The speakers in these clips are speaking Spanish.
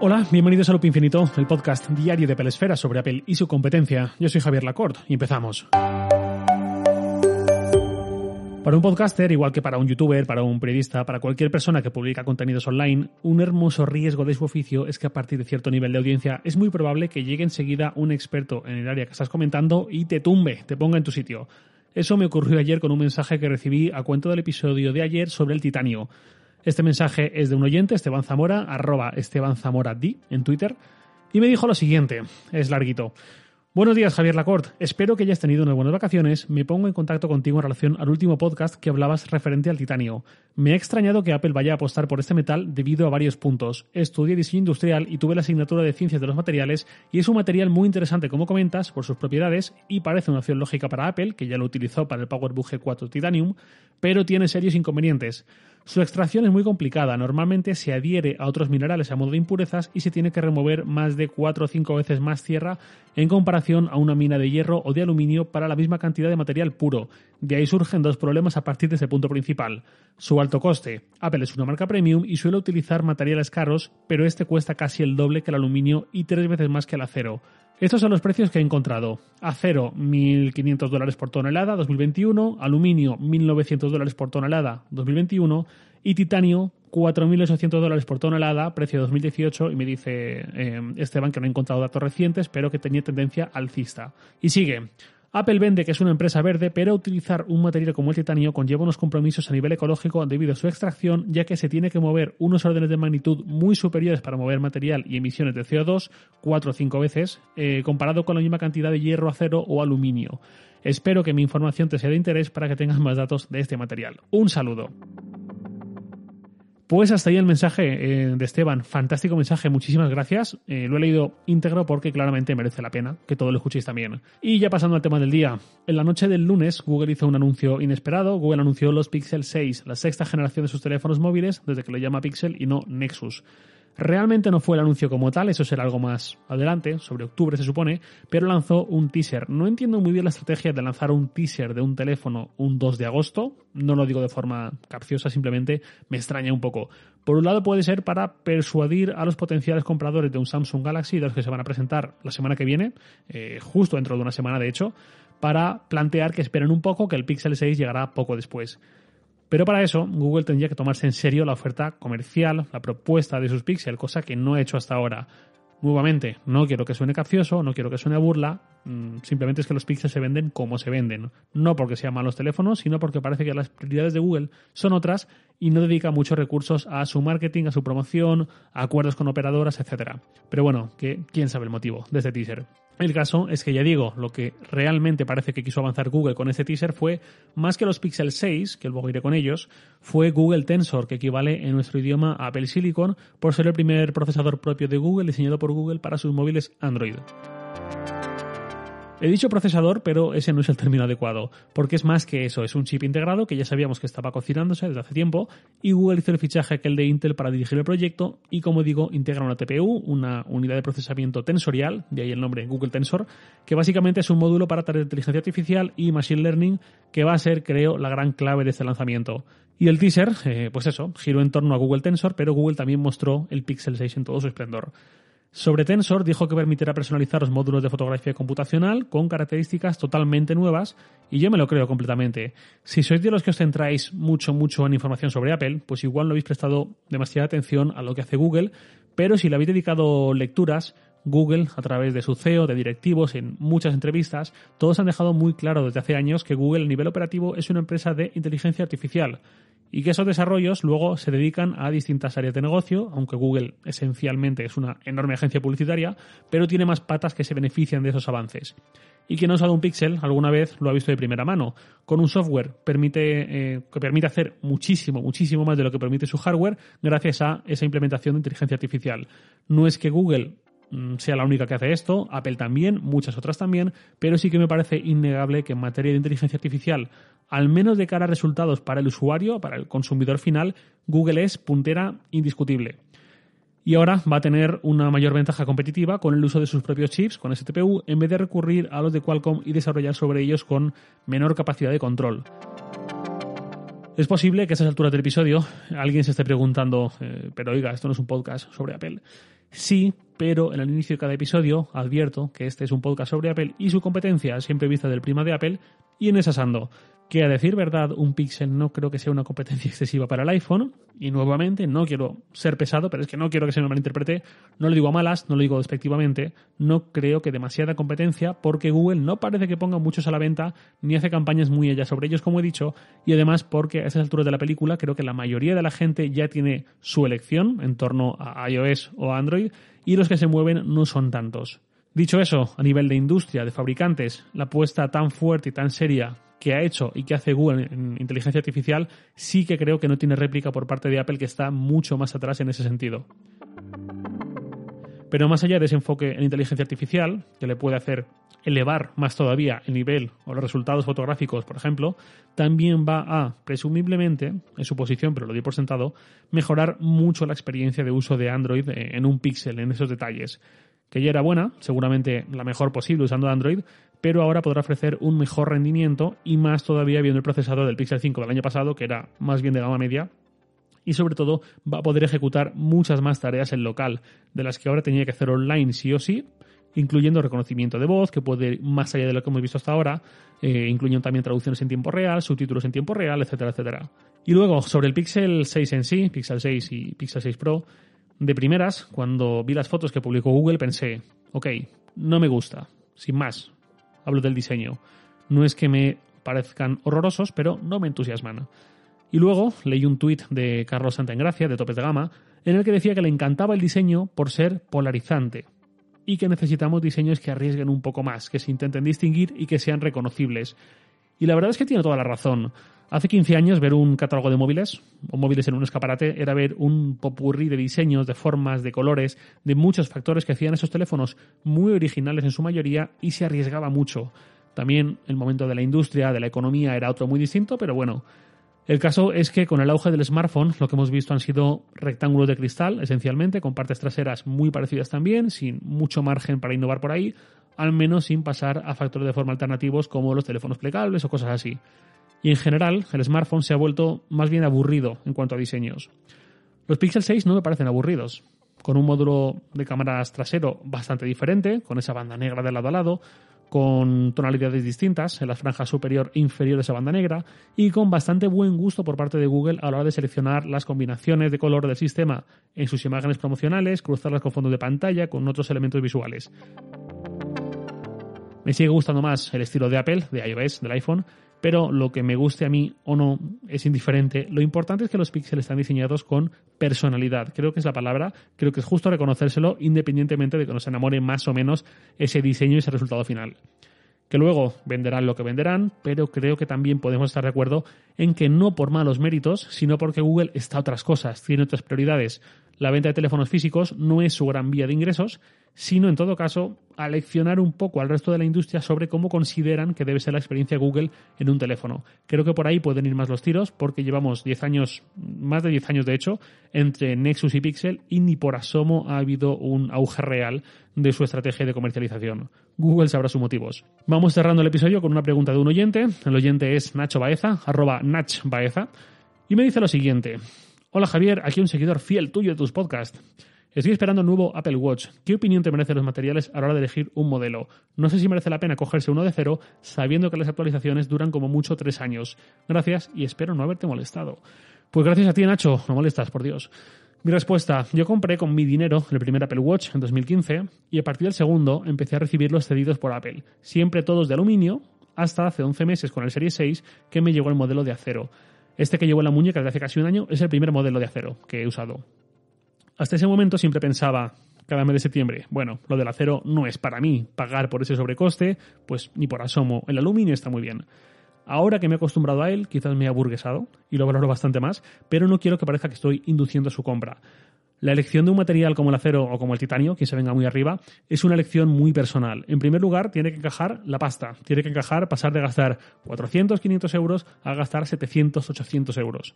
Hola, bienvenidos a Loop Infinito, el podcast diario de Pelesfera sobre Apple y su competencia. Yo soy Javier Lacorte y empezamos. Para un podcaster, igual que para un youtuber, para un periodista, para cualquier persona que publica contenidos online, un hermoso riesgo de su oficio es que a partir de cierto nivel de audiencia es muy probable que llegue enseguida un experto en el área que estás comentando y te tumbe, te ponga en tu sitio. Eso me ocurrió ayer con un mensaje que recibí a cuento del episodio de ayer sobre el titanio. Este mensaje es de un oyente, Esteban Zamora, arroba Esteban Zamora D, en Twitter, y me dijo lo siguiente, es larguito. Buenos días, Javier Lacorte. Espero que hayas tenido unas buenas vacaciones. Me pongo en contacto contigo en relación al último podcast que hablabas referente al titanio. Me ha extrañado que Apple vaya a apostar por este metal debido a varios puntos. Estudié diseño industrial y tuve la asignatura de ciencias de los materiales y es un material muy interesante como comentas por sus propiedades y parece una opción lógica para Apple, que ya lo utilizó para el PowerBook G4 Titanium, pero tiene serios inconvenientes. Su extracción es muy complicada, normalmente se adhiere a otros minerales a modo de impurezas y se tiene que remover más de 4 o 5 veces más tierra en comparación a una mina de hierro o de aluminio para la misma cantidad de material puro. De ahí surgen dos problemas a partir de ese punto principal. Su alto coste. Apple es una marca premium y suele utilizar materiales caros, pero este cuesta casi el doble que el aluminio y tres veces más que el acero. Estos son los precios que he encontrado. Acero, 1.500 dólares por tonelada, 2021. Aluminio, 1.900 dólares por tonelada, 2021. Y titanio, 4.800 dólares por tonelada, precio 2018. Y me dice eh, Esteban que no he encontrado datos recientes, pero que tenía tendencia alcista. Y sigue. Apple vende que es una empresa verde, pero utilizar un material como el titanio conlleva unos compromisos a nivel ecológico debido a su extracción, ya que se tiene que mover unos órdenes de magnitud muy superiores para mover material y emisiones de CO2, 4 o 5 veces, eh, comparado con la misma cantidad de hierro, acero o aluminio. Espero que mi información te sea de interés para que tengas más datos de este material. Un saludo. Pues hasta ahí el mensaje eh, de Esteban. Fantástico mensaje, muchísimas gracias. Eh, lo he leído íntegro porque claramente merece la pena que todo lo escuchéis también. Y ya pasando al tema del día. En la noche del lunes, Google hizo un anuncio inesperado. Google anunció los Pixel 6, la sexta generación de sus teléfonos móviles, desde que lo llama Pixel y no Nexus. Realmente no fue el anuncio como tal, eso será algo más adelante, sobre octubre se supone, pero lanzó un teaser. No entiendo muy bien la estrategia de lanzar un teaser de un teléfono un 2 de agosto, no lo digo de forma capciosa, simplemente me extraña un poco. Por un lado puede ser para persuadir a los potenciales compradores de un Samsung Galaxy, de los que se van a presentar la semana que viene, eh, justo dentro de una semana de hecho, para plantear que esperen un poco, que el Pixel 6 llegará poco después. Pero para eso, Google tendría que tomarse en serio la oferta comercial, la propuesta de sus Pixel, cosa que no ha hecho hasta ahora. Nuevamente, no quiero que suene capcioso, no quiero que suene burla, mm, simplemente es que los Pixel se venden como se venden. No porque sean malos teléfonos, sino porque parece que las prioridades de Google son otras y no dedica muchos recursos a su marketing, a su promoción, a acuerdos con operadoras, etc. Pero bueno, que quién sabe el motivo de este teaser. El caso es que ya digo, lo que realmente parece que quiso avanzar Google con este teaser fue, más que los Pixel 6, que luego iré con ellos, fue Google Tensor, que equivale en nuestro idioma a Apple Silicon, por ser el primer procesador propio de Google diseñado por Google para sus móviles Android. He dicho procesador, pero ese no es el término adecuado, porque es más que eso, es un chip integrado que ya sabíamos que estaba cocinándose desde hace tiempo y Google hizo el fichaje aquel de Intel para dirigir el proyecto y como digo, integra una TPU, una unidad de procesamiento tensorial, de ahí el nombre Google Tensor, que básicamente es un módulo para tareas de inteligencia artificial y machine learning que va a ser, creo, la gran clave de este lanzamiento. Y el teaser, eh, pues eso, giró en torno a Google Tensor, pero Google también mostró el Pixel 6 en todo su esplendor. Sobre Tensor dijo que permitirá personalizar los módulos de fotografía computacional con características totalmente nuevas y yo me lo creo completamente. Si sois de los que os centráis mucho, mucho en información sobre Apple, pues igual no habéis prestado demasiada atención a lo que hace Google, pero si le habéis dedicado lecturas, Google, a través de su CEO, de directivos, en muchas entrevistas, todos han dejado muy claro desde hace años que Google a nivel operativo es una empresa de inteligencia artificial y que esos desarrollos luego se dedican a distintas áreas de negocio, aunque Google esencialmente es una enorme agencia publicitaria, pero tiene más patas que se benefician de esos avances. Y quien ha usado un Pixel alguna vez lo ha visto de primera mano. Con un software permite, eh, que permite hacer muchísimo, muchísimo más de lo que permite su hardware gracias a esa implementación de inteligencia artificial. No es que Google mm, sea la única que hace esto, Apple también, muchas otras también, pero sí que me parece innegable que en materia de inteligencia artificial al menos de cara a resultados para el usuario, para el consumidor final, Google es puntera indiscutible. Y ahora va a tener una mayor ventaja competitiva con el uso de sus propios chips, con STPU, en vez de recurrir a los de Qualcomm y desarrollar sobre ellos con menor capacidad de control. Es posible que a estas alturas del episodio alguien se esté preguntando, eh, pero oiga, esto no es un podcast sobre Apple. Sí, pero en el inicio de cada episodio advierto que este es un podcast sobre Apple y su competencia siempre vista del prima de Apple y en esas ando. Que a decir verdad, un Pixel no creo que sea una competencia excesiva para el iPhone. Y nuevamente, no quiero ser pesado, pero es que no quiero que se me malinterprete. No lo digo a malas, no lo digo despectivamente. No creo que demasiada competencia, porque Google no parece que ponga muchos a la venta, ni hace campañas muy allá sobre ellos, como he dicho. Y además, porque a esas alturas de la película, creo que la mayoría de la gente ya tiene su elección en torno a iOS o Android, y los que se mueven no son tantos. Dicho eso, a nivel de industria, de fabricantes, la apuesta tan fuerte y tan seria que ha hecho y que hace Google en inteligencia artificial, sí que creo que no tiene réplica por parte de Apple, que está mucho más atrás en ese sentido. Pero más allá de ese enfoque en inteligencia artificial, que le puede hacer elevar más todavía el nivel o los resultados fotográficos, por ejemplo, también va a, presumiblemente, en su posición, pero lo di por sentado, mejorar mucho la experiencia de uso de Android en un píxel, en esos detalles que ya era buena, seguramente la mejor posible usando Android, pero ahora podrá ofrecer un mejor rendimiento y más todavía viendo el procesador del Pixel 5 del año pasado, que era más bien de gama media, y sobre todo va a poder ejecutar muchas más tareas en local, de las que ahora tenía que hacer online sí o sí, incluyendo reconocimiento de voz, que puede ir más allá de lo que hemos visto hasta ahora, eh, incluyendo también traducciones en tiempo real, subtítulos en tiempo real, etcétera, etcétera. Y luego, sobre el Pixel 6 en sí, Pixel 6 y Pixel 6 Pro, de primeras, cuando vi las fotos que publicó Google, pensé, ok, no me gusta, sin más. Hablo del diseño. No es que me parezcan horrorosos, pero no me entusiasman. Y luego leí un tuit de Carlos Santaengracia, de Topes de Gama, en el que decía que le encantaba el diseño por ser polarizante y que necesitamos diseños que arriesguen un poco más, que se intenten distinguir y que sean reconocibles. Y la verdad es que tiene toda la razón. Hace 15 años ver un catálogo de móviles o móviles en un escaparate era ver un popurrí de diseños, de formas, de colores, de muchos factores que hacían esos teléfonos muy originales en su mayoría y se arriesgaba mucho. También el momento de la industria, de la economía era otro muy distinto, pero bueno. El caso es que con el auge del smartphone lo que hemos visto han sido rectángulos de cristal, esencialmente, con partes traseras muy parecidas también, sin mucho margen para innovar por ahí, al menos sin pasar a factores de forma alternativos como los teléfonos plegables o cosas así y en general el smartphone se ha vuelto más bien aburrido en cuanto a diseños. Los Pixel 6 no me parecen aburridos, con un módulo de cámaras trasero bastante diferente, con esa banda negra de lado a lado, con tonalidades distintas en la franja superior e inferior de esa banda negra y con bastante buen gusto por parte de Google a la hora de seleccionar las combinaciones de color del sistema en sus imágenes promocionales, cruzarlas con fondos de pantalla, con otros elementos visuales. Me sigue gustando más el estilo de Apple, de iOS, del iPhone, pero lo que me guste a mí o no es indiferente. Lo importante es que los píxeles están diseñados con personalidad. Creo que es la palabra, creo que es justo reconocérselo independientemente de que nos enamore más o menos ese diseño y ese resultado final. Que luego venderán lo que venderán, pero creo que también podemos estar de acuerdo en que no por malos méritos, sino porque Google está a otras cosas, tiene otras prioridades. La venta de teléfonos físicos no es su gran vía de ingresos, sino en todo caso a leccionar un poco al resto de la industria sobre cómo consideran que debe ser la experiencia Google en un teléfono. Creo que por ahí pueden ir más los tiros porque llevamos 10 años, más de 10 años de hecho, entre Nexus y Pixel y ni por asomo ha habido un auge real de su estrategia de comercialización. Google sabrá sus motivos. Vamos cerrando el episodio con una pregunta de un oyente. El oyente es Nacho Baeza, arroba Nach Baeza, y me dice lo siguiente. Hola Javier, aquí un seguidor fiel tuyo de tus podcasts. Estoy esperando el nuevo Apple Watch. ¿Qué opinión te merecen los materiales a la hora de elegir un modelo? No sé si merece la pena cogerse uno de cero, sabiendo que las actualizaciones duran como mucho tres años. Gracias y espero no haberte molestado. Pues gracias a ti, Nacho. No molestas, por Dios. Mi respuesta, yo compré con mi dinero el primer Apple Watch en 2015 y a partir del segundo empecé a recibir los cedidos por Apple, siempre todos de aluminio, hasta hace 11 meses con el Serie 6 que me llegó el modelo de acero. Este que llevo en la muñeca desde hace casi un año es el primer modelo de acero que he usado. Hasta ese momento siempre pensaba, cada mes de septiembre, bueno, lo del acero no es para mí, pagar por ese sobrecoste, pues ni por asomo, el aluminio está muy bien. Ahora que me he acostumbrado a él, quizás me he aburguesado y lo valoro bastante más, pero no quiero que parezca que estoy induciendo su compra. La elección de un material como el acero o como el titanio, que se venga muy arriba, es una elección muy personal. En primer lugar, tiene que encajar la pasta. Tiene que encajar pasar de gastar 400, 500 euros a gastar 700, 800 euros.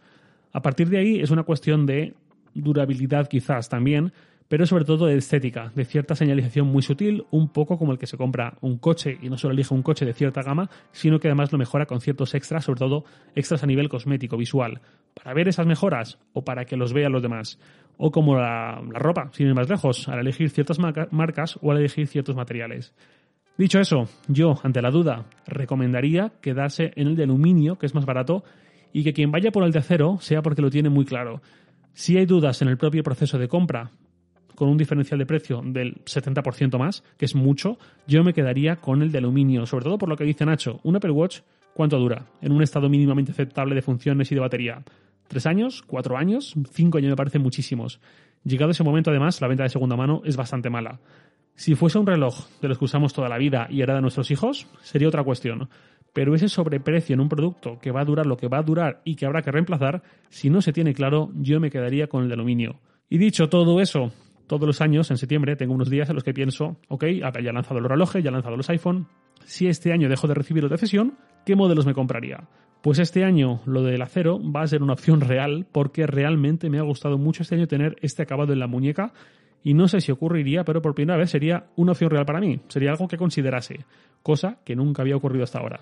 A partir de ahí es una cuestión de durabilidad quizás también, pero sobre todo de estética, de cierta señalización muy sutil, un poco como el que se compra un coche y no solo elige un coche de cierta gama, sino que además lo mejora con ciertos extras, sobre todo extras a nivel cosmético, visual, para ver esas mejoras o para que los vean los demás. O como la, ropa, sin ir más lejos, al elegir ciertas marcas o al elegir ciertos materiales. Dicho eso, yo, ante la duda, recomendaría quedarse en el de aluminio, que es más barato, y que quien vaya por el de acero sea porque lo tiene muy claro. Si hay dudas en el propio proceso de compra, con un diferencial de precio del 70% más, que es mucho, yo me quedaría con el de aluminio, sobre todo por lo que dice Nacho. Un Apple Watch, ¿cuánto dura? En un estado mínimamente aceptable de funciones y de batería. ¿Tres años? ¿Cuatro años? Cinco años me parecen muchísimos. Llegado ese momento, además, la venta de segunda mano es bastante mala. Si fuese un reloj de los que usamos toda la vida y era de nuestros hijos, sería otra cuestión. Pero ese sobreprecio en un producto que va a durar lo que va a durar y que habrá que reemplazar, si no se tiene claro, yo me quedaría con el de aluminio. Y dicho todo eso, todos los años, en septiembre, tengo unos días en los que pienso, ok, Apple ya ha lanzado los relojes, ya ha lanzado los iPhone. Si este año dejo de recibir de cesión, ¿qué modelos me compraría? Pues este año lo del acero va a ser una opción real porque realmente me ha gustado mucho este año tener este acabado en la muñeca y no sé si ocurriría, pero por primera vez sería una opción real para mí, sería algo que considerase, cosa que nunca había ocurrido hasta ahora.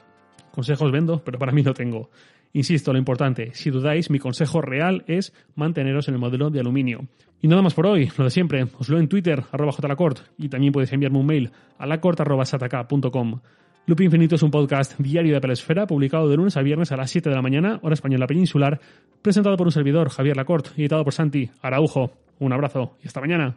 Consejos vendo, pero para mí no tengo. Insisto, lo importante, si dudáis, mi consejo real es manteneros en el modelo de aluminio. Y nada más por hoy, lo de siempre, os leo en Twitter, arroba jlacort, y también podéis enviarme un mail a lacort.sataka.com. Loop Infinito es un podcast diario de Pelesfera, publicado de lunes a viernes a las 7 de la mañana, hora española peninsular, presentado por un servidor, Javier Lacort, y editado por Santi Araujo. Un abrazo y hasta mañana.